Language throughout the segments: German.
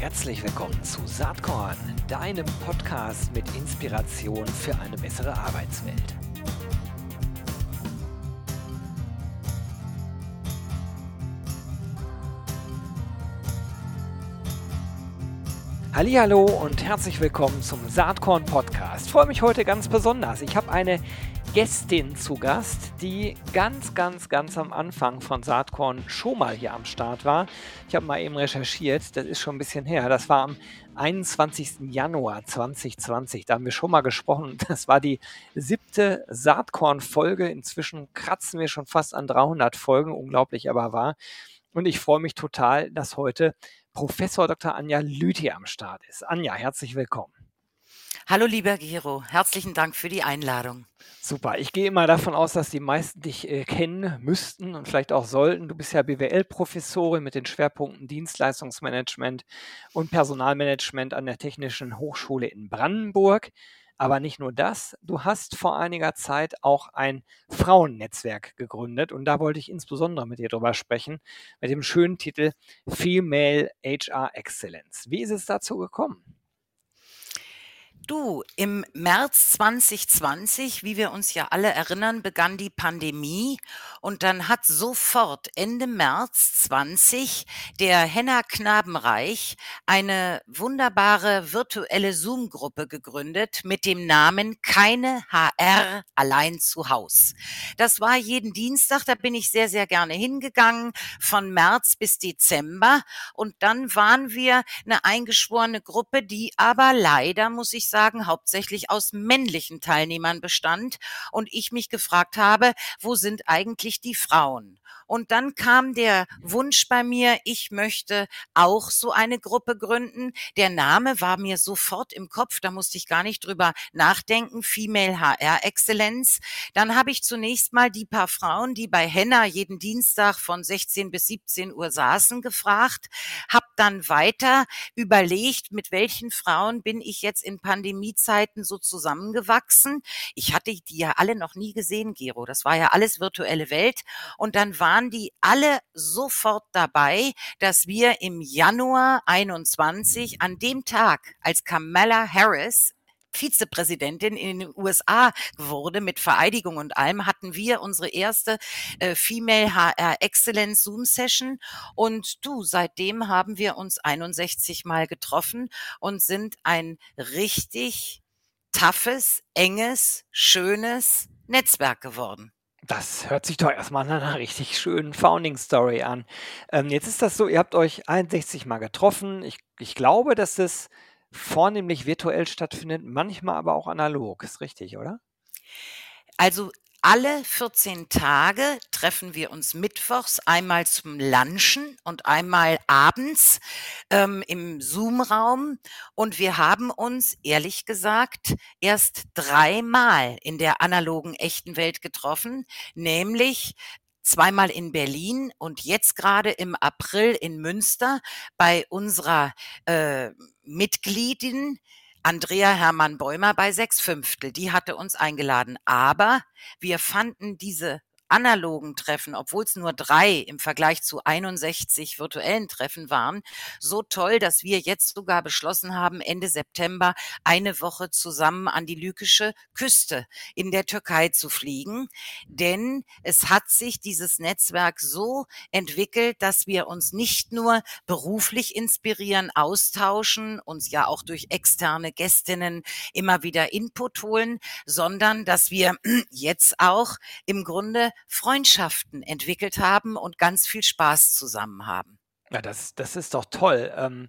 Herzlich willkommen zu Saatkorn, deinem Podcast mit Inspiration für eine bessere Arbeitswelt. Hallo und herzlich willkommen zum Saatkorn Podcast. Ich freue mich heute ganz besonders. Ich habe eine Gästin zu Gast, die ganz, ganz, ganz am Anfang von Saatkorn schon mal hier am Start war. Ich habe mal eben recherchiert, das ist schon ein bisschen her. Das war am 21. Januar 2020. Da haben wir schon mal gesprochen. Das war die siebte Saatkorn-Folge. Inzwischen kratzen wir schon fast an 300 Folgen. Unglaublich aber wahr. Und ich freue mich total, dass heute Professor Dr. Anja Lüthi am Start ist. Anja, herzlich willkommen. Hallo lieber Gero, herzlichen Dank für die Einladung. Super, ich gehe immer davon aus, dass die meisten dich äh, kennen müssten und vielleicht auch sollten. Du bist ja BWL-Professorin mit den Schwerpunkten Dienstleistungsmanagement und Personalmanagement an der Technischen Hochschule in Brandenburg. Aber nicht nur das, du hast vor einiger Zeit auch ein Frauennetzwerk gegründet und da wollte ich insbesondere mit dir drüber sprechen, mit dem schönen Titel Female HR Excellence. Wie ist es dazu gekommen? Du, im März 2020, wie wir uns ja alle erinnern, begann die Pandemie und dann hat sofort Ende März 20 der Henna Knabenreich eine wunderbare virtuelle Zoom-Gruppe gegründet mit dem Namen Keine HR allein zu Haus. Das war jeden Dienstag, da bin ich sehr, sehr gerne hingegangen, von März bis Dezember und dann waren wir eine eingeschworene Gruppe, die aber leider, muss ich sagen, sagen, hauptsächlich aus männlichen Teilnehmern bestand und ich mich gefragt habe, wo sind eigentlich die Frauen? Und dann kam der Wunsch bei mir, ich möchte auch so eine Gruppe gründen. Der Name war mir sofort im Kopf, da musste ich gar nicht drüber nachdenken, Female HR Exzellenz. Dann habe ich zunächst mal die paar Frauen, die bei Henna jeden Dienstag von 16 bis 17 Uhr saßen, gefragt, habe dann weiter überlegt, mit welchen Frauen bin ich jetzt in Pandemiezeiten so zusammengewachsen. Ich hatte die ja alle noch nie gesehen, Gero. Das war ja alles virtuelle Welt. Und dann waren waren die alle sofort dabei, dass wir im Januar 21 an dem Tag, als Kamala Harris Vizepräsidentin in den USA wurde mit Vereidigung und allem, hatten wir unsere erste äh, Female HR Excellence Zoom Session. Und du, seitdem haben wir uns 61 Mal getroffen und sind ein richtig toughes, enges, schönes Netzwerk geworden. Das hört sich doch erstmal nach einer richtig schönen Founding-Story an. Ähm, jetzt ist das so, ihr habt euch 61 Mal getroffen. Ich, ich glaube, dass es vornehmlich virtuell stattfindet, manchmal aber auch analog. Ist richtig, oder? Also alle 14 Tage treffen wir uns mittwochs einmal zum Lunchen und einmal abends ähm, im Zoom-Raum. Und wir haben uns, ehrlich gesagt, erst dreimal in der analogen echten Welt getroffen, nämlich zweimal in Berlin und jetzt gerade im April in Münster bei unserer äh, Mitgliedin, Andrea Hermann Bäumer bei sechs Fünftel. Die hatte uns eingeladen. Aber wir fanden diese analogen Treffen, obwohl es nur drei im Vergleich zu 61 virtuellen Treffen waren, so toll, dass wir jetzt sogar beschlossen haben, Ende September eine Woche zusammen an die lykische Küste in der Türkei zu fliegen. Denn es hat sich dieses Netzwerk so entwickelt, dass wir uns nicht nur beruflich inspirieren, austauschen, uns ja auch durch externe Gästinnen immer wieder Input holen, sondern dass wir jetzt auch im Grunde Freundschaften entwickelt haben und ganz viel Spaß zusammen haben. Ja, das, das ist doch toll. Ähm,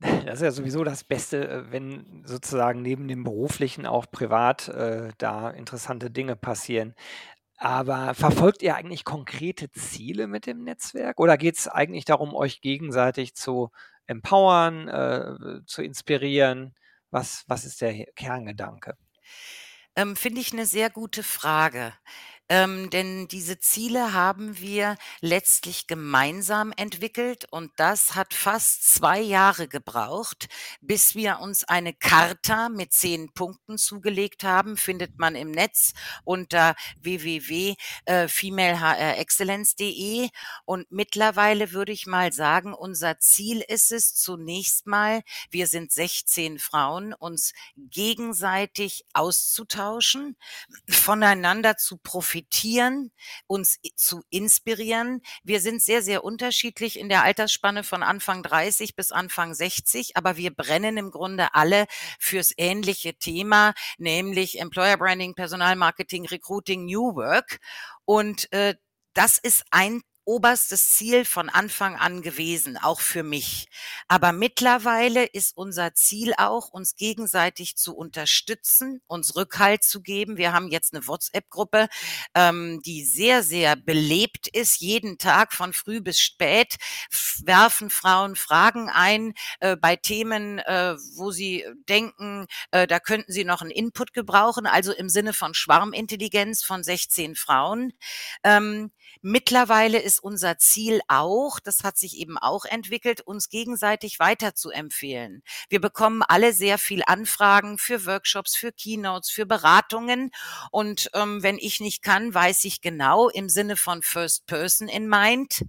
das ist ja sowieso das Beste, äh, wenn sozusagen neben dem beruflichen auch privat äh, da interessante Dinge passieren. Aber verfolgt ihr eigentlich konkrete Ziele mit dem Netzwerk oder geht es eigentlich darum, euch gegenseitig zu empowern, äh, zu inspirieren? Was, was ist der Kerngedanke? Ähm, Finde ich eine sehr gute Frage. Ähm, denn diese Ziele haben wir letztlich gemeinsam entwickelt und das hat fast zwei Jahre gebraucht, bis wir uns eine Charta mit zehn Punkten zugelegt haben, findet man im Netz unter www.femalehrexcellence.de und mittlerweile würde ich mal sagen, unser Ziel ist es zunächst mal, wir sind 16 Frauen, uns gegenseitig auszutauschen, voneinander zu profitieren profitieren, uns zu inspirieren. Wir sind sehr, sehr unterschiedlich in der Altersspanne von Anfang 30 bis Anfang 60, aber wir brennen im Grunde alle fürs ähnliche Thema, nämlich Employer Branding, Personalmarketing, Recruiting, New Work. Und äh, das ist ein oberstes Ziel von Anfang an gewesen, auch für mich. Aber mittlerweile ist unser Ziel auch, uns gegenseitig zu unterstützen, uns Rückhalt zu geben. Wir haben jetzt eine WhatsApp-Gruppe, ähm, die sehr, sehr belebt ist. Jeden Tag von früh bis spät werfen Frauen Fragen ein äh, bei Themen, äh, wo sie denken, äh, da könnten sie noch einen Input gebrauchen, also im Sinne von Schwarmintelligenz von 16 Frauen. Ähm, mittlerweile ist unser Ziel auch, das hat sich eben auch entwickelt, uns gegenseitig weiterzuempfehlen. Wir bekommen alle sehr viel Anfragen für Workshops, für Keynotes, für Beratungen. Und ähm, wenn ich nicht kann, weiß ich genau im Sinne von First Person in Mind,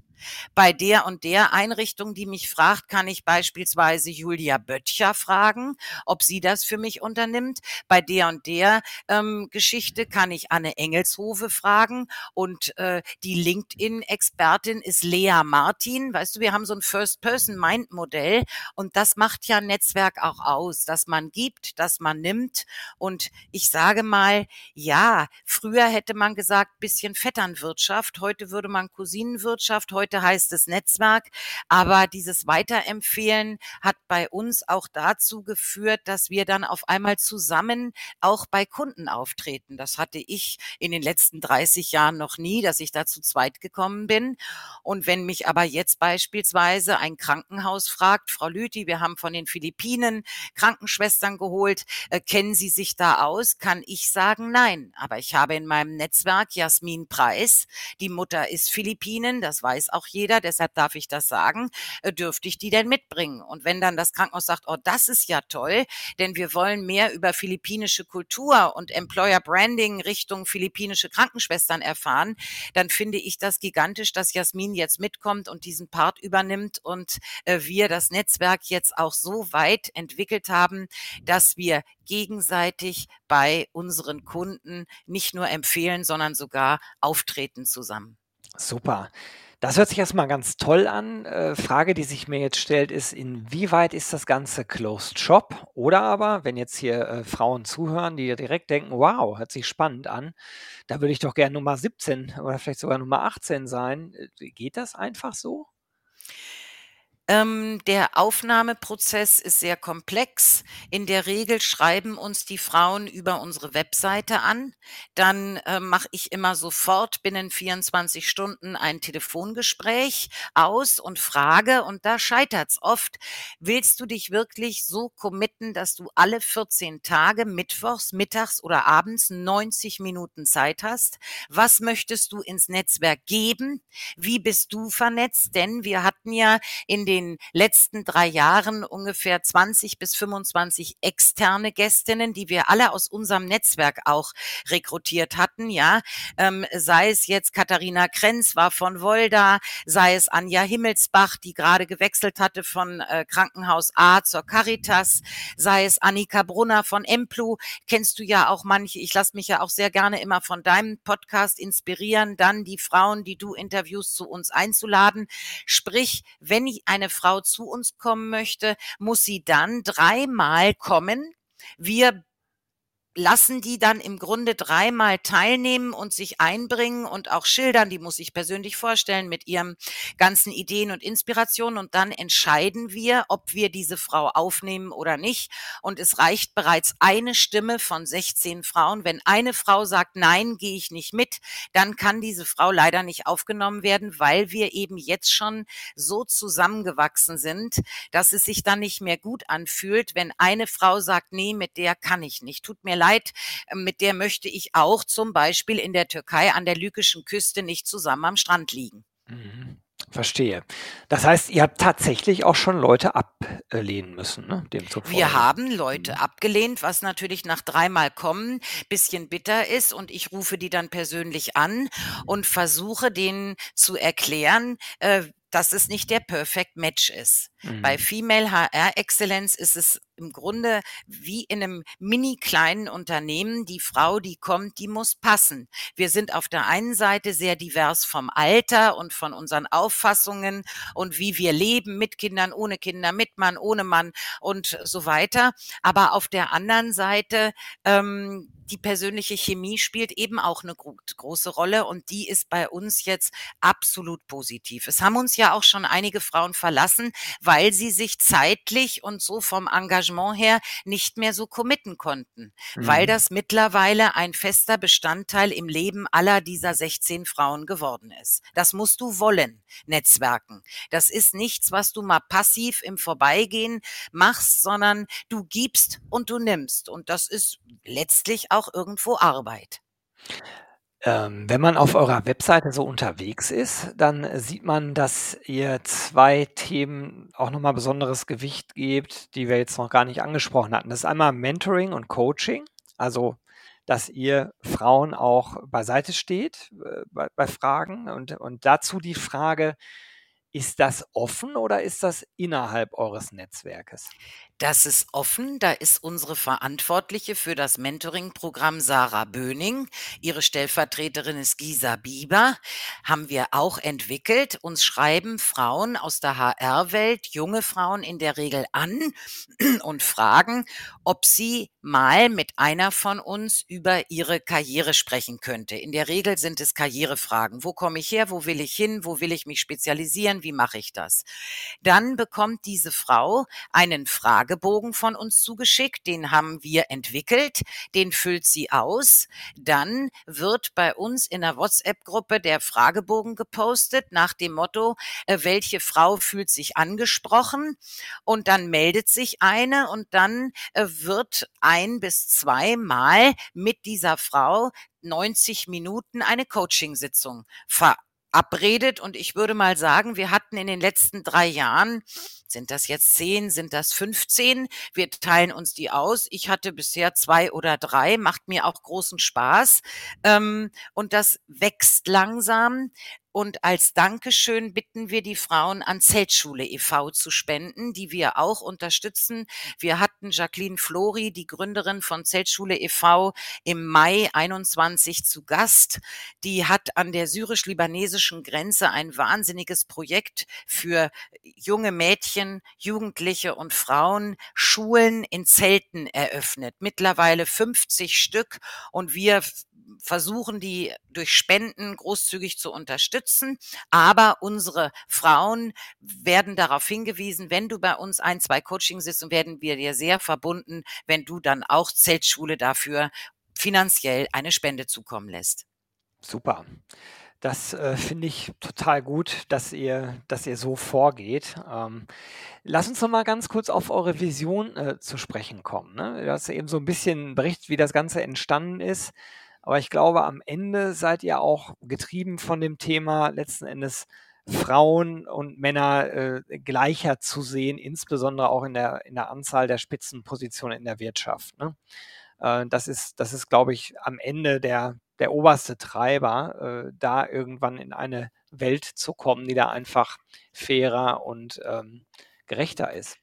bei der und der Einrichtung, die mich fragt, kann ich beispielsweise Julia Böttcher fragen, ob sie das für mich unternimmt. Bei der und der ähm, Geschichte kann ich Anne Engelshove fragen und äh, die LinkedIn-Expertin ist Lea Martin. Weißt du, wir haben so ein First-Person-Mind-Modell und das macht ja Netzwerk auch aus, dass man gibt, dass man nimmt und ich sage mal, ja, früher hätte man gesagt, bisschen Vetternwirtschaft, heute würde man Cousinenwirtschaft, heute heute heißt es Netzwerk. Aber dieses Weiterempfehlen hat bei uns auch dazu geführt, dass wir dann auf einmal zusammen auch bei Kunden auftreten. Das hatte ich in den letzten 30 Jahren noch nie, dass ich da zu zweit gekommen bin. Und wenn mich aber jetzt beispielsweise ein Krankenhaus fragt, Frau Lüthi, wir haben von den Philippinen Krankenschwestern geholt, äh, kennen Sie sich da aus? Kann ich sagen, nein. Aber ich habe in meinem Netzwerk Jasmin Preis. Die Mutter ist Philippinen, das weiß auch auch jeder, deshalb darf ich das sagen, äh, dürfte ich die denn mitbringen? Und wenn dann das Krankenhaus sagt, oh, das ist ja toll, denn wir wollen mehr über philippinische Kultur und Employer Branding Richtung philippinische Krankenschwestern erfahren, dann finde ich das gigantisch, dass Jasmin jetzt mitkommt und diesen Part übernimmt und äh, wir das Netzwerk jetzt auch so weit entwickelt haben, dass wir gegenseitig bei unseren Kunden nicht nur empfehlen, sondern sogar auftreten zusammen. Super. Das hört sich erstmal ganz toll an. Äh, Frage, die sich mir jetzt stellt, ist, inwieweit ist das Ganze Closed Shop? Oder aber, wenn jetzt hier äh, Frauen zuhören, die direkt denken, wow, hört sich spannend an, da würde ich doch gerne Nummer 17 oder vielleicht sogar Nummer 18 sein. Äh, geht das einfach so? Ähm, der Aufnahmeprozess ist sehr komplex. In der Regel schreiben uns die Frauen über unsere Webseite an. Dann äh, mache ich immer sofort binnen 24 Stunden ein Telefongespräch aus und frage, und da scheitert's oft, willst du dich wirklich so committen, dass du alle 14 Tage, mittwochs, mittags oder abends 90 Minuten Zeit hast? Was möchtest du ins Netzwerk geben? Wie bist du vernetzt? Denn wir hatten ja in den den letzten drei Jahren ungefähr 20 bis 25 externe Gästinnen, die wir alle aus unserem Netzwerk auch rekrutiert hatten, ja, ähm, sei es jetzt Katharina Krenz war von Wolda, sei es Anja Himmelsbach, die gerade gewechselt hatte von äh, Krankenhaus A zur Caritas, sei es Annika Brunner von Emplu, kennst du ja auch manche, ich lasse mich ja auch sehr gerne immer von deinem Podcast inspirieren, dann die Frauen, die du interviewst, zu uns einzuladen. Sprich, wenn eine Frau zu uns kommen möchte, muss sie dann dreimal kommen. Wir lassen die dann im Grunde dreimal teilnehmen und sich einbringen und auch schildern. Die muss ich persönlich vorstellen mit ihren ganzen Ideen und Inspirationen. Und dann entscheiden wir, ob wir diese Frau aufnehmen oder nicht. Und es reicht bereits eine Stimme von 16 Frauen. Wenn eine Frau sagt, nein, gehe ich nicht mit, dann kann diese Frau leider nicht aufgenommen werden, weil wir eben jetzt schon so zusammengewachsen sind, dass es sich dann nicht mehr gut anfühlt, wenn eine Frau sagt, nee, mit der kann ich nicht. Tut mir leid leid, mit der möchte ich auch zum Beispiel in der Türkei an der lykischen Küste nicht zusammen am Strand liegen. Mhm. Verstehe. Das heißt, ihr habt tatsächlich auch schon Leute ablehnen müssen, ne? Demzufolge. Wir haben Leute mhm. abgelehnt, was natürlich nach dreimal kommen bisschen bitter ist und ich rufe die dann persönlich an und versuche denen zu erklären, äh, dass es nicht der Perfect Match ist. Mhm. Bei Female HR Excellence ist es im Grunde wie in einem mini kleinen Unternehmen. Die Frau, die kommt, die muss passen. Wir sind auf der einen Seite sehr divers vom Alter und von unseren Auffassungen und wie wir leben mit Kindern, ohne Kinder, mit Mann, ohne Mann und so weiter. Aber auf der anderen Seite ähm, die persönliche Chemie spielt eben auch eine gro große Rolle und die ist bei uns jetzt absolut positiv. Es haben uns ja auch schon einige Frauen verlassen, weil sie sich zeitlich und so vom Engagement her nicht mehr so committen konnten, mhm. weil das mittlerweile ein fester Bestandteil im Leben aller dieser 16 Frauen geworden ist. Das musst du wollen, Netzwerken. Das ist nichts, was du mal passiv im Vorbeigehen machst, sondern du gibst und du nimmst. Und das ist letztlich auch irgendwo Arbeit. Ähm, wenn man auf eurer Webseite so unterwegs ist, dann sieht man, dass ihr zwei Themen auch nochmal besonderes Gewicht gebt, die wir jetzt noch gar nicht angesprochen hatten. Das ist einmal Mentoring und Coaching, also dass ihr Frauen auch beiseite steht äh, bei, bei Fragen und, und dazu die Frage, ist das offen oder ist das innerhalb eures Netzwerkes? Das ist offen. Da ist unsere Verantwortliche für das Mentoring-Programm Sarah Böning. Ihre Stellvertreterin ist Gisa Bieber. Haben wir auch entwickelt. Uns schreiben Frauen aus der HR-Welt, junge Frauen in der Regel an und fragen, ob sie mal mit einer von uns über ihre Karriere sprechen könnte. In der Regel sind es Karrierefragen. Wo komme ich her? Wo will ich hin? Wo will ich mich spezialisieren? Wie mache ich das? Dann bekommt diese Frau einen Frage Fragebogen von uns zugeschickt, den haben wir entwickelt, den füllt sie aus. Dann wird bei uns in der WhatsApp-Gruppe der Fragebogen gepostet nach dem Motto, äh, welche Frau fühlt sich angesprochen? Und dann meldet sich eine und dann äh, wird ein bis zweimal mit dieser Frau 90 Minuten eine Coachingsitzung ver abredet. Und ich würde mal sagen, wir hatten in den letzten drei Jahren, sind das jetzt zehn, sind das 15? Wir teilen uns die aus. Ich hatte bisher zwei oder drei, macht mir auch großen Spaß. Ähm, und das wächst langsam. Und als Dankeschön bitten wir die Frauen an Zeltschule e.V. zu spenden, die wir auch unterstützen. Wir hatten Jacqueline Flori, die Gründerin von Zeltschule e.V., im Mai 21 zu Gast. Die hat an der syrisch-libanesischen Grenze ein wahnsinniges Projekt für junge Mädchen, Jugendliche und Frauen, Schulen in Zelten eröffnet. Mittlerweile 50 Stück und wir versuchen die durch Spenden großzügig zu unterstützen. Aber unsere Frauen werden darauf hingewiesen, wenn du bei uns ein, zwei Coaching sitzt und werden wir dir sehr verbunden, wenn du dann auch Zeltschule dafür finanziell eine Spende zukommen lässt. Super. Das äh, finde ich total gut, dass ihr, dass ihr so vorgeht. Ähm, lass uns noch mal ganz kurz auf eure Vision äh, zu sprechen kommen. Ne? Du hast eben so ein bisschen berichtet, wie das Ganze entstanden ist. Aber ich glaube, am Ende seid ihr auch getrieben von dem Thema letzten Endes Frauen und Männer äh, gleicher zu sehen, insbesondere auch in der, in der Anzahl der Spitzenpositionen in der Wirtschaft. Ne? Äh, das ist, das ist, glaube ich, am Ende der, der oberste Treiber, äh, da irgendwann in eine Welt zu kommen, die da einfach fairer und ähm, gerechter ist.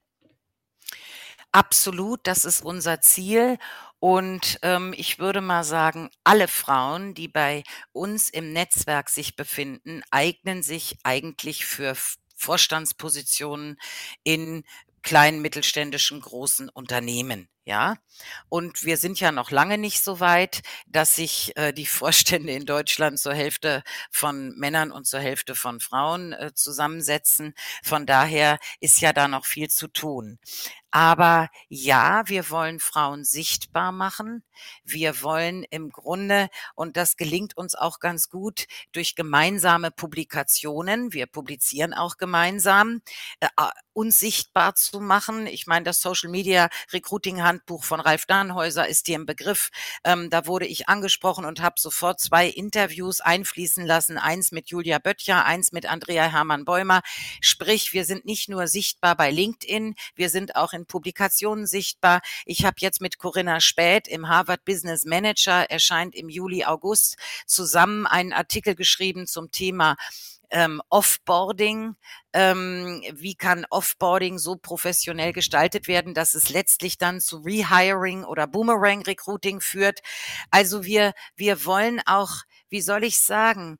Absolut, das ist unser Ziel. Und ähm, ich würde mal sagen, alle Frauen, die bei uns im Netzwerk sich befinden, eignen sich eigentlich für Vorstandspositionen in kleinen, mittelständischen, großen Unternehmen. Ja, und wir sind ja noch lange nicht so weit, dass sich äh, die Vorstände in Deutschland zur Hälfte von Männern und zur Hälfte von Frauen äh, zusammensetzen. Von daher ist ja da noch viel zu tun. Aber ja, wir wollen Frauen sichtbar machen. Wir wollen im Grunde, und das gelingt uns auch ganz gut, durch gemeinsame Publikationen, wir publizieren auch gemeinsam, äh, uns sichtbar zu machen. Ich meine, das Social Media Recruiting Handbuch von Ralf Dannhäuser ist dir im Begriff. Ähm, da wurde ich angesprochen und habe sofort zwei Interviews einfließen lassen. Eins mit Julia Böttcher, eins mit Andrea Hermann Bäumer. Sprich, wir sind nicht nur sichtbar bei LinkedIn, wir sind auch in Publikationen sichtbar. Ich habe jetzt mit Corinna Späth im Harvard Business Manager, erscheint im Juli, August, zusammen einen Artikel geschrieben zum Thema ähm, Offboarding. Ähm, wie kann Offboarding so professionell gestaltet werden, dass es letztlich dann zu Rehiring oder Boomerang Recruiting führt? Also wir, wir wollen auch, wie soll ich sagen,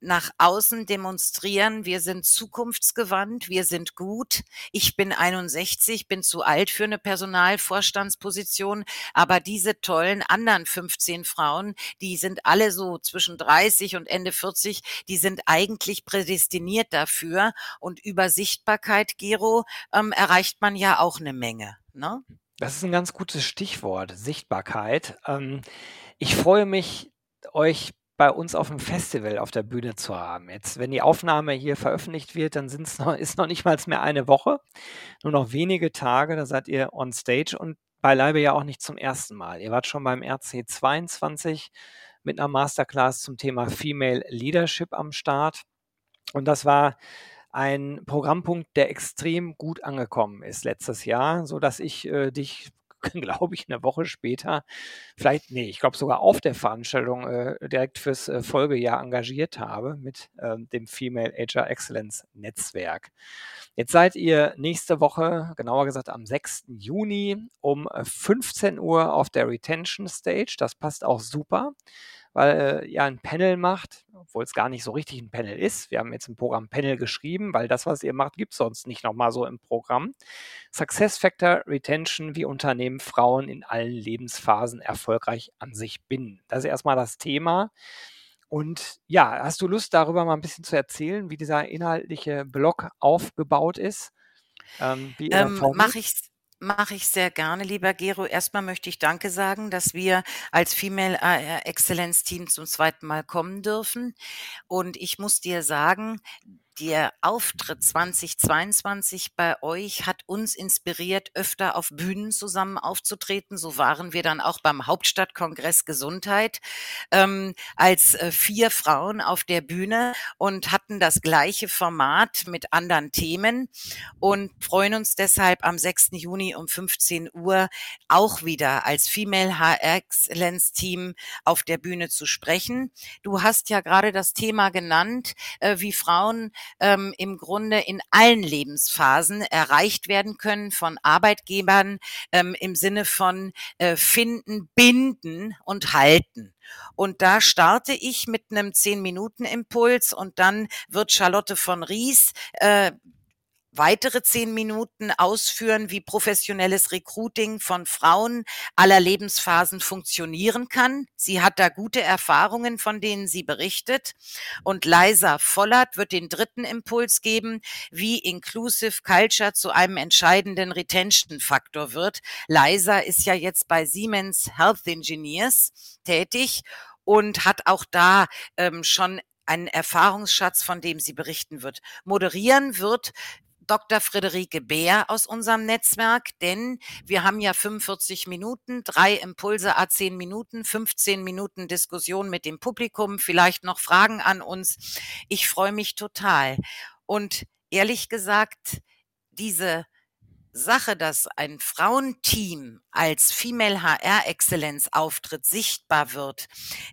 nach außen demonstrieren, wir sind zukunftsgewandt, wir sind gut. Ich bin 61, bin zu alt für eine Personalvorstandsposition, aber diese tollen anderen 15 Frauen, die sind alle so zwischen 30 und Ende 40, die sind eigentlich prädestiniert dafür. Und über Sichtbarkeit, Gero, ähm, erreicht man ja auch eine Menge. Ne? Das ist ein ganz gutes Stichwort, Sichtbarkeit. Ähm, ich freue mich, euch bei uns auf dem Festival auf der Bühne zu haben. Jetzt, wenn die Aufnahme hier veröffentlicht wird, dann sind's noch, ist noch nicht mal mehr eine Woche, nur noch wenige Tage, da seid ihr on stage und beileibe ja auch nicht zum ersten Mal. Ihr wart schon beim RC22 mit einer Masterclass zum Thema Female Leadership am Start. Und das war ein Programmpunkt, der extrem gut angekommen ist letztes Jahr, so dass ich äh, dich glaube ich, eine Woche später, vielleicht, nee, ich glaube sogar auf der Veranstaltung äh, direkt fürs äh, Folgejahr engagiert habe mit äh, dem Female HR Excellence Netzwerk. Jetzt seid ihr nächste Woche, genauer gesagt am 6. Juni um 15 äh, Uhr auf der Retention Stage. Das passt auch super weil äh, ihr ein Panel macht, obwohl es gar nicht so richtig ein Panel ist. Wir haben jetzt im Programm Panel geschrieben, weil das, was ihr macht, gibt es sonst nicht nochmal so im Programm. Success Factor Retention, wie Unternehmen Frauen in allen Lebensphasen erfolgreich an sich binden. Das ist erstmal das Thema. Und ja, hast du Lust, darüber mal ein bisschen zu erzählen, wie dieser inhaltliche Block aufgebaut ist? Ähm, ähm, Mache ich Mache ich sehr gerne, lieber Gero. Erstmal möchte ich Danke sagen, dass wir als Female AR Excellence Team zum zweiten Mal kommen dürfen. Und ich muss dir sagen, der Auftritt 2022 bei euch hat uns inspiriert, öfter auf Bühnen zusammen aufzutreten. So waren wir dann auch beim Hauptstadtkongress Gesundheit ähm, als äh, vier Frauen auf der Bühne und hatten das gleiche Format mit anderen Themen und freuen uns deshalb am 6. Juni um 15 Uhr auch wieder als Female HR Excellence Team auf der Bühne zu sprechen. Du hast ja gerade das Thema genannt, äh, wie Frauen ähm, im Grunde in allen Lebensphasen erreicht werden können von Arbeitgebern ähm, im Sinne von äh, finden, binden und halten. Und da starte ich mit einem zehn Minuten Impuls und dann wird Charlotte von Ries äh, weitere zehn Minuten ausführen, wie professionelles Recruiting von Frauen aller Lebensphasen funktionieren kann. Sie hat da gute Erfahrungen, von denen sie berichtet. Und Liza Vollert wird den dritten Impuls geben, wie Inclusive Culture zu einem entscheidenden Retention-Faktor wird. Liza ist ja jetzt bei Siemens Health Engineers tätig und hat auch da ähm, schon einen Erfahrungsschatz, von dem sie berichten wird. Moderieren wird Dr. Friederike Bär aus unserem Netzwerk, denn wir haben ja 45 Minuten, drei Impulse a 10 Minuten, 15 Minuten Diskussion mit dem Publikum, vielleicht noch Fragen an uns. Ich freue mich total. Und ehrlich gesagt, diese Sache, dass ein Frauenteam als Female HR Exzellenz auftritt, sichtbar wird,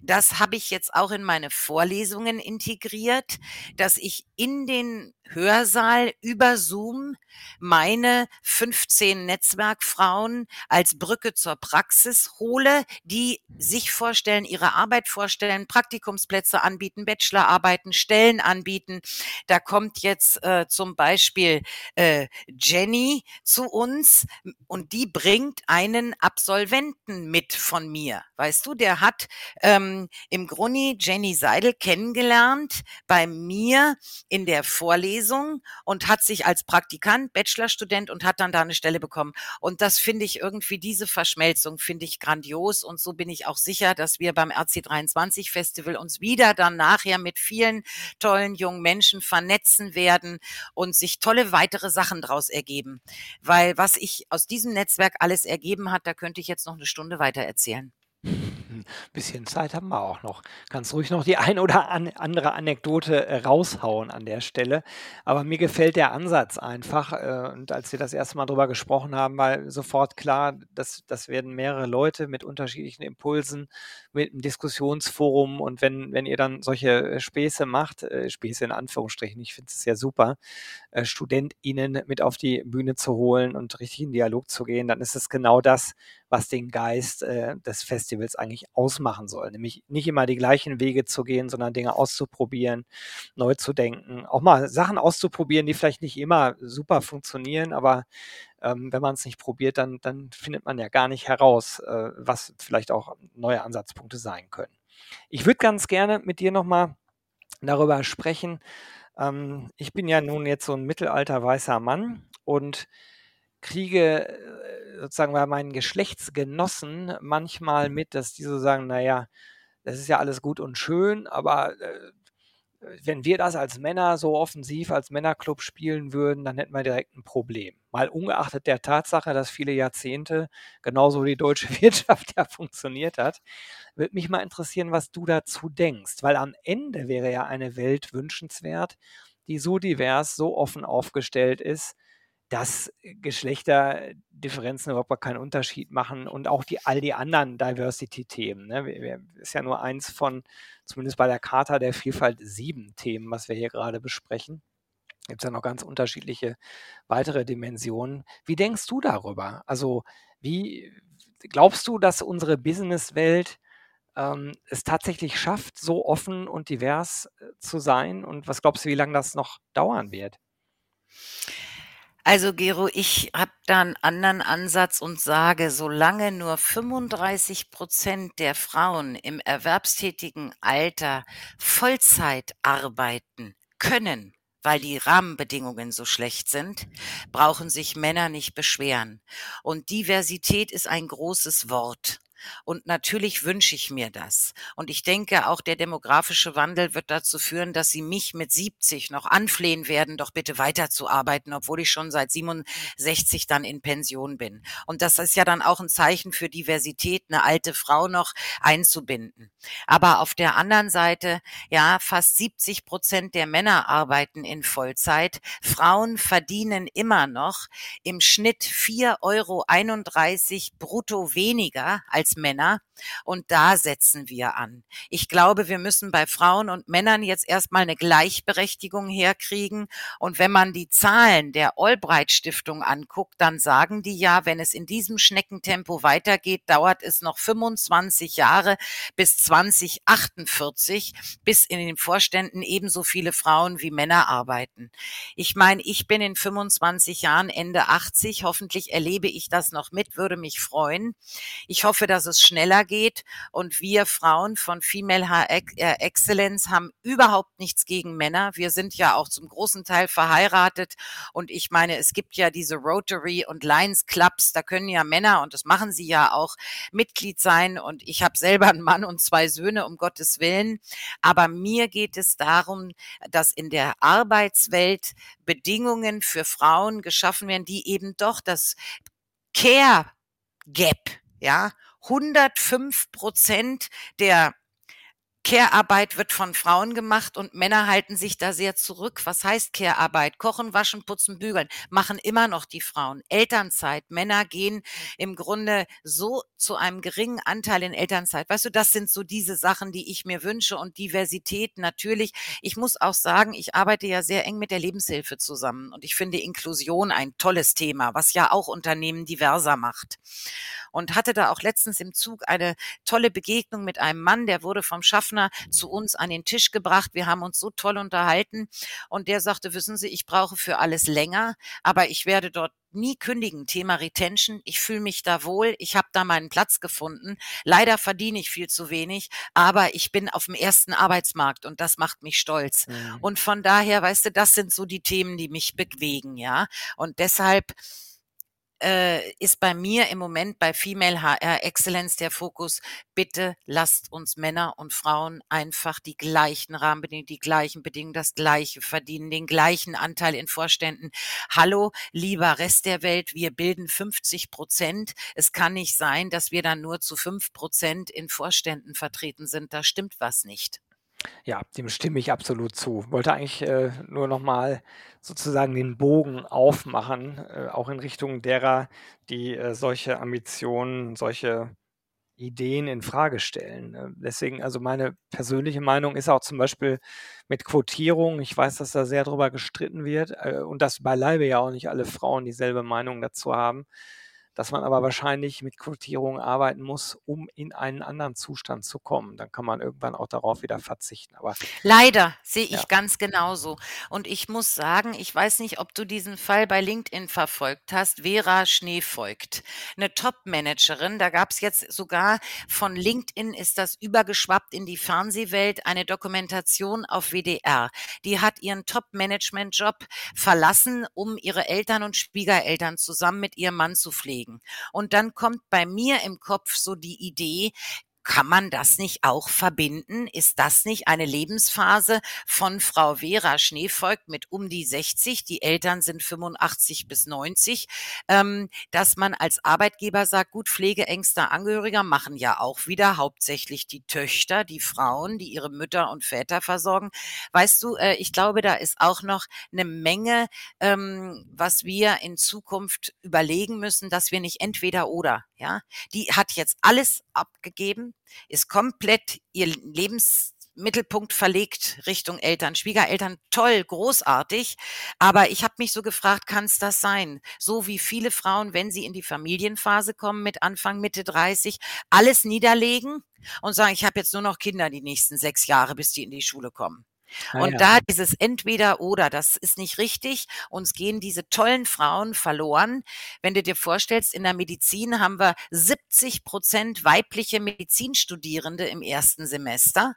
das habe ich jetzt auch in meine Vorlesungen integriert, dass ich in den Hörsaal über Zoom meine 15 Netzwerkfrauen als Brücke zur Praxis hole, die sich vorstellen, ihre Arbeit vorstellen, Praktikumsplätze anbieten, Bachelorarbeiten, Stellen anbieten. Da kommt jetzt äh, zum Beispiel äh, Jenny zu uns und die bringt einen Absolventen mit von mir. Weißt du, der hat ähm, im Gruni Jenny Seidel kennengelernt bei mir in der Vorlesung Lesung und hat sich als Praktikant, Bachelorstudent und hat dann da eine Stelle bekommen. Und das finde ich irgendwie, diese Verschmelzung finde ich grandios. Und so bin ich auch sicher, dass wir beim RC23 Festival uns wieder dann nachher mit vielen tollen jungen Menschen vernetzen werden und sich tolle weitere Sachen daraus ergeben. Weil was ich aus diesem Netzwerk alles ergeben hat, da könnte ich jetzt noch eine Stunde weiter erzählen. Ein bisschen Zeit haben wir auch noch. Kannst ruhig noch die ein oder an andere Anekdote äh, raushauen an der Stelle. Aber mir gefällt der Ansatz einfach. Äh, und als wir das erste Mal drüber gesprochen haben, war sofort klar, dass das werden mehrere Leute mit unterschiedlichen Impulsen, mit einem Diskussionsforum. Und wenn, wenn ihr dann solche äh, Späße macht, Späße in Anführungsstrichen, ich finde es ja super, StudentInnen mit auf die Bühne zu holen und richtig in Dialog zu gehen, dann ist es genau das, was den Geist äh, des Festivals eigentlich ausmachen soll. Nämlich nicht immer die gleichen Wege zu gehen, sondern Dinge auszuprobieren, neu zu denken, auch mal Sachen auszuprobieren, die vielleicht nicht immer super funktionieren, aber ähm, wenn man es nicht probiert, dann, dann findet man ja gar nicht heraus, äh, was vielleicht auch neue Ansatzpunkte sein können. Ich würde ganz gerne mit dir nochmal darüber sprechen. Ähm, ich bin ja nun jetzt so ein mittelalter weißer Mann und kriege äh, sozusagen bei meinen Geschlechtsgenossen manchmal mit, dass die so sagen, naja, das ist ja alles gut und schön, aber äh, wenn wir das als Männer so offensiv als Männerclub spielen würden, dann hätten wir direkt ein Problem. Mal ungeachtet der Tatsache, dass viele Jahrzehnte genauso die deutsche Wirtschaft ja funktioniert hat, würde mich mal interessieren, was du dazu denkst, weil am Ende wäre ja eine Welt wünschenswert, die so divers, so offen aufgestellt ist, dass Geschlechterdifferenzen überhaupt keinen Unterschied machen und auch die, all die anderen Diversity-Themen. Ne? Ist ja nur eins von, zumindest bei der Charta der Vielfalt, sieben Themen, was wir hier gerade besprechen. Gibt es ja noch ganz unterschiedliche weitere Dimensionen. Wie denkst du darüber? Also, wie glaubst du, dass unsere Businesswelt ähm, es tatsächlich schafft, so offen und divers äh, zu sein? Und was glaubst du, wie lange das noch dauern wird? Also Gero, ich habe da einen anderen Ansatz und sage, solange nur 35 Prozent der Frauen im erwerbstätigen Alter Vollzeit arbeiten können, weil die Rahmenbedingungen so schlecht sind, brauchen sich Männer nicht beschweren. Und Diversität ist ein großes Wort. Und natürlich wünsche ich mir das. Und ich denke, auch der demografische Wandel wird dazu führen, dass sie mich mit 70 noch anflehen werden, doch bitte weiterzuarbeiten, obwohl ich schon seit 67 dann in Pension bin. Und das ist ja dann auch ein Zeichen für Diversität, eine alte Frau noch einzubinden. Aber auf der anderen Seite, ja, fast 70 Prozent der Männer arbeiten in Vollzeit. Frauen verdienen immer noch im Schnitt 4,31 Euro brutto weniger als Männer. Und da setzen wir an. Ich glaube, wir müssen bei Frauen und Männern jetzt erstmal eine Gleichberechtigung herkriegen. Und wenn man die Zahlen der Albright Stiftung anguckt, dann sagen die ja, wenn es in diesem Schneckentempo weitergeht, dauert es noch 25 Jahre bis 2048, bis in den Vorständen ebenso viele Frauen wie Männer arbeiten. Ich meine, ich bin in 25 Jahren Ende 80. Hoffentlich erlebe ich das noch mit, würde mich freuen. Ich hoffe, dass es schneller geht. Und wir Frauen von Female äh, Excellence haben überhaupt nichts gegen Männer. Wir sind ja auch zum großen Teil verheiratet. Und ich meine, es gibt ja diese Rotary und Lions Clubs. Da können ja Männer, und das machen sie ja auch, Mitglied sein. Und ich habe selber einen Mann und zwei Söhne, um Gottes Willen. Aber mir geht es darum, dass in der Arbeitswelt Bedingungen für Frauen geschaffen werden, die eben doch das Care Gap, ja, 105 Prozent der Care-Arbeit wird von Frauen gemacht und Männer halten sich da sehr zurück. Was heißt Care-Arbeit? Kochen, waschen, putzen, bügeln machen immer noch die Frauen. Elternzeit. Männer gehen im Grunde so zu einem geringen Anteil in Elternzeit. Weißt du, das sind so diese Sachen, die ich mir wünsche und Diversität natürlich. Ich muss auch sagen, ich arbeite ja sehr eng mit der Lebenshilfe zusammen und ich finde Inklusion ein tolles Thema, was ja auch Unternehmen diverser macht. Und hatte da auch letztens im Zug eine tolle Begegnung mit einem Mann, der wurde vom Schaffen Schaffner zu uns an den Tisch gebracht. Wir haben uns so toll unterhalten und der sagte, wissen Sie, ich brauche für alles länger, aber ich werde dort nie kündigen. Thema Retention. Ich fühle mich da wohl. Ich habe da meinen Platz gefunden. Leider verdiene ich viel zu wenig, aber ich bin auf dem ersten Arbeitsmarkt und das macht mich stolz. Mhm. Und von daher, weißt du, das sind so die Themen, die mich bewegen, ja. Und deshalb äh, ist bei mir im Moment bei Female HR Excellence der Fokus, bitte lasst uns Männer und Frauen einfach die gleichen Rahmenbedingungen, die gleichen Bedingungen, das gleiche verdienen, den gleichen Anteil in Vorständen. Hallo, lieber Rest der Welt, wir bilden 50 Prozent. Es kann nicht sein, dass wir dann nur zu fünf Prozent in Vorständen vertreten sind. Da stimmt was nicht. Ja, dem stimme ich absolut zu. Wollte eigentlich äh, nur nochmal sozusagen den Bogen aufmachen, äh, auch in Richtung derer, die äh, solche Ambitionen, solche Ideen in Frage stellen. Äh, deswegen, also meine persönliche Meinung ist auch zum Beispiel mit Quotierung. Ich weiß, dass da sehr drüber gestritten wird äh, und dass beileibe ja auch nicht alle Frauen dieselbe Meinung dazu haben dass man aber wahrscheinlich mit Quotierung arbeiten muss, um in einen anderen Zustand zu kommen. Dann kann man irgendwann auch darauf wieder verzichten. Aber leider sehe ich ja. ganz genauso. Und ich muss sagen, ich weiß nicht, ob du diesen Fall bei LinkedIn verfolgt hast. Vera Schneefolgt, eine Top-Managerin. Da gab es jetzt sogar von LinkedIn ist das übergeschwappt in die Fernsehwelt eine Dokumentation auf WDR. Die hat ihren Top-Management-Job verlassen, um ihre Eltern und Schwiegereltern zusammen mit ihrem Mann zu pflegen legen. Und dann kommt bei mir im Kopf so die Idee, kann man das nicht auch verbinden? Ist das nicht eine Lebensphase von Frau Vera Schneevolk mit um die 60? Die Eltern sind 85 bis 90. Ähm, dass man als Arbeitgeber sagt, gut, pflegeängster Angehöriger machen ja auch wieder hauptsächlich die Töchter, die Frauen, die ihre Mütter und Väter versorgen. Weißt du, äh, ich glaube, da ist auch noch eine Menge, ähm, was wir in Zukunft überlegen müssen, dass wir nicht entweder oder, ja, die hat jetzt alles abgegeben, ist komplett ihr Lebensmittelpunkt verlegt Richtung Eltern, Schwiegereltern, toll, großartig. Aber ich habe mich so gefragt, kann es das sein? So wie viele Frauen, wenn sie in die Familienphase kommen mit Anfang, Mitte 30, alles niederlegen und sagen, ich habe jetzt nur noch Kinder die nächsten sechs Jahre, bis die in die Schule kommen. Ah, und ja. da dieses entweder oder, das ist nicht richtig. Uns gehen diese tollen Frauen verloren. Wenn du dir vorstellst, in der Medizin haben wir 70 Prozent weibliche Medizinstudierende im ersten Semester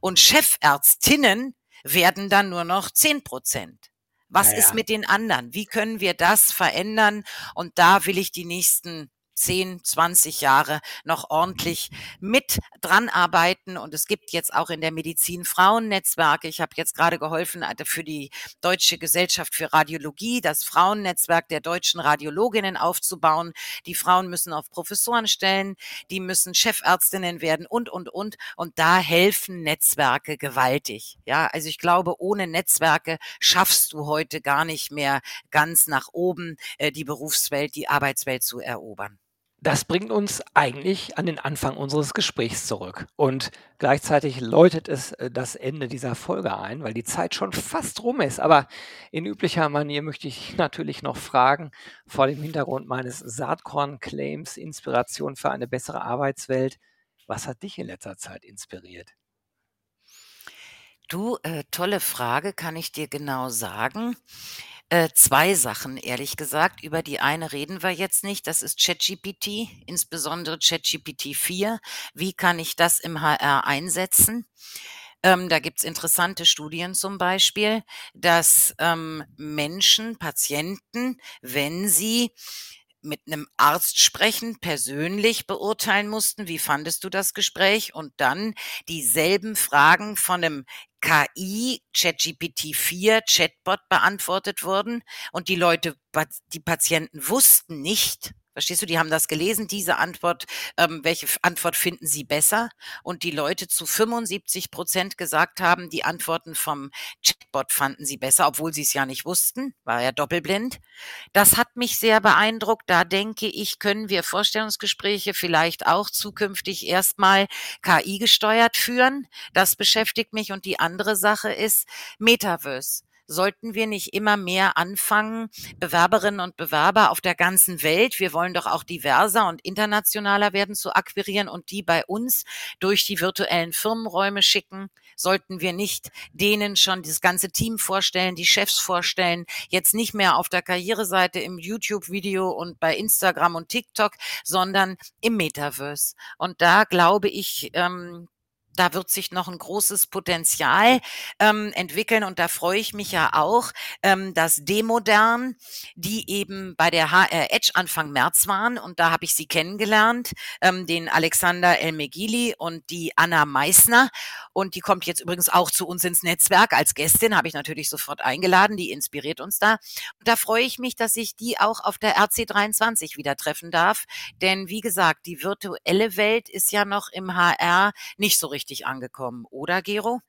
und Chefärztinnen werden dann nur noch 10 Prozent. Was ja, ist mit den anderen? Wie können wir das verändern? Und da will ich die nächsten 10, 20 Jahre noch ordentlich mit dran arbeiten. Und es gibt jetzt auch in der Medizin Frauennetzwerke. Ich habe jetzt gerade geholfen äh, für die Deutsche Gesellschaft für Radiologie, das Frauennetzwerk der deutschen Radiologinnen aufzubauen. Die Frauen müssen auf Professoren stellen, die müssen Chefärztinnen werden und, und, und. Und da helfen Netzwerke gewaltig. Ja, also ich glaube, ohne Netzwerke schaffst du heute gar nicht mehr ganz nach oben äh, die Berufswelt, die Arbeitswelt zu erobern. Das bringt uns eigentlich an den Anfang unseres Gesprächs zurück. Und gleichzeitig läutet es äh, das Ende dieser Folge ein, weil die Zeit schon fast rum ist. Aber in üblicher Manier möchte ich natürlich noch fragen, vor dem Hintergrund meines Saatkorn-Claims Inspiration für eine bessere Arbeitswelt, was hat dich in letzter Zeit inspiriert? Du, äh, tolle Frage, kann ich dir genau sagen. Äh, 2 Sachen, ehrlich gesagt. Über die eine reden wir jetzt nicht. Das ist ChatGPT, insbesondere ChatGPT 4. Wie kann ich das im HR einsetzen? Ähm, da gibt's interessante Studien zum Beispiel, dass ähm, Menschen, Patienten, wenn sie mit einem Arzt sprechen, persönlich beurteilen mussten, wie fandest du das Gespräch? Und dann dieselben Fragen von einem KI, ChatGPT 4, Chatbot beantwortet wurden und die Leute, die Patienten wussten nicht, Verstehst du, die haben das gelesen, diese Antwort, ähm, welche Antwort finden sie besser? Und die Leute zu 75 Prozent gesagt haben, die Antworten vom Chatbot fanden sie besser, obwohl sie es ja nicht wussten, war ja doppelblind. Das hat mich sehr beeindruckt. Da denke ich, können wir Vorstellungsgespräche vielleicht auch zukünftig erstmal KI gesteuert führen. Das beschäftigt mich. Und die andere Sache ist Metaverse. Sollten wir nicht immer mehr anfangen, Bewerberinnen und Bewerber auf der ganzen Welt, wir wollen doch auch diverser und internationaler werden, zu akquirieren und die bei uns durch die virtuellen Firmenräume schicken? Sollten wir nicht denen schon das ganze Team vorstellen, die Chefs vorstellen, jetzt nicht mehr auf der Karriereseite im YouTube-Video und bei Instagram und TikTok, sondern im Metaverse? Und da glaube ich, ähm, da wird sich noch ein großes Potenzial ähm, entwickeln und da freue ich mich ja auch, ähm, dass Demodern, die eben bei der HR Edge Anfang März waren und da habe ich sie kennengelernt, ähm, den Alexander Elmegili und die Anna Meissner. Und die kommt jetzt übrigens auch zu uns ins Netzwerk. Als Gästin, habe ich natürlich sofort eingeladen, die inspiriert uns da. Und da freue ich mich, dass ich die auch auf der RC23 wieder treffen darf, denn wie gesagt, die virtuelle Welt ist ja noch im HR nicht so richtig richtig angekommen, oder Gero?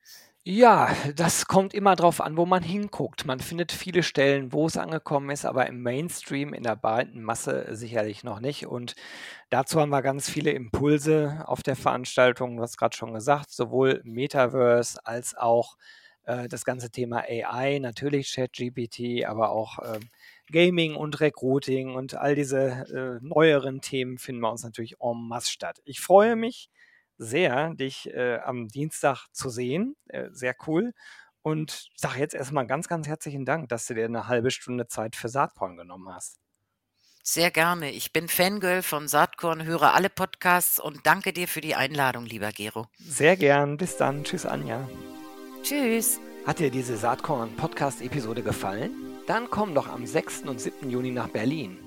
Ja, das kommt immer drauf an, wo man hinguckt. Man findet viele Stellen, wo es angekommen ist, aber im Mainstream, in der breiten Masse sicherlich noch nicht. Und dazu haben wir ganz viele Impulse auf der Veranstaltung. Du hast gerade schon gesagt, sowohl Metaverse als auch äh, das ganze Thema AI, natürlich ChatGPT, aber auch äh, Gaming und Recruiting und all diese äh, neueren Themen finden bei uns natürlich en masse statt. Ich freue mich sehr, dich äh, am Dienstag zu sehen. Äh, sehr cool. Und sage jetzt erstmal ganz, ganz herzlichen Dank, dass du dir eine halbe Stunde Zeit für Saatkorn genommen hast. Sehr gerne. Ich bin Fangirl von Saatkorn, höre alle Podcasts und danke dir für die Einladung, lieber Gero. Sehr gern. Bis dann. Tschüss, Anja. Tschüss. Hat dir diese Saatkorn-Podcast-Episode gefallen? Dann komm doch am 6. und 7. Juni nach Berlin.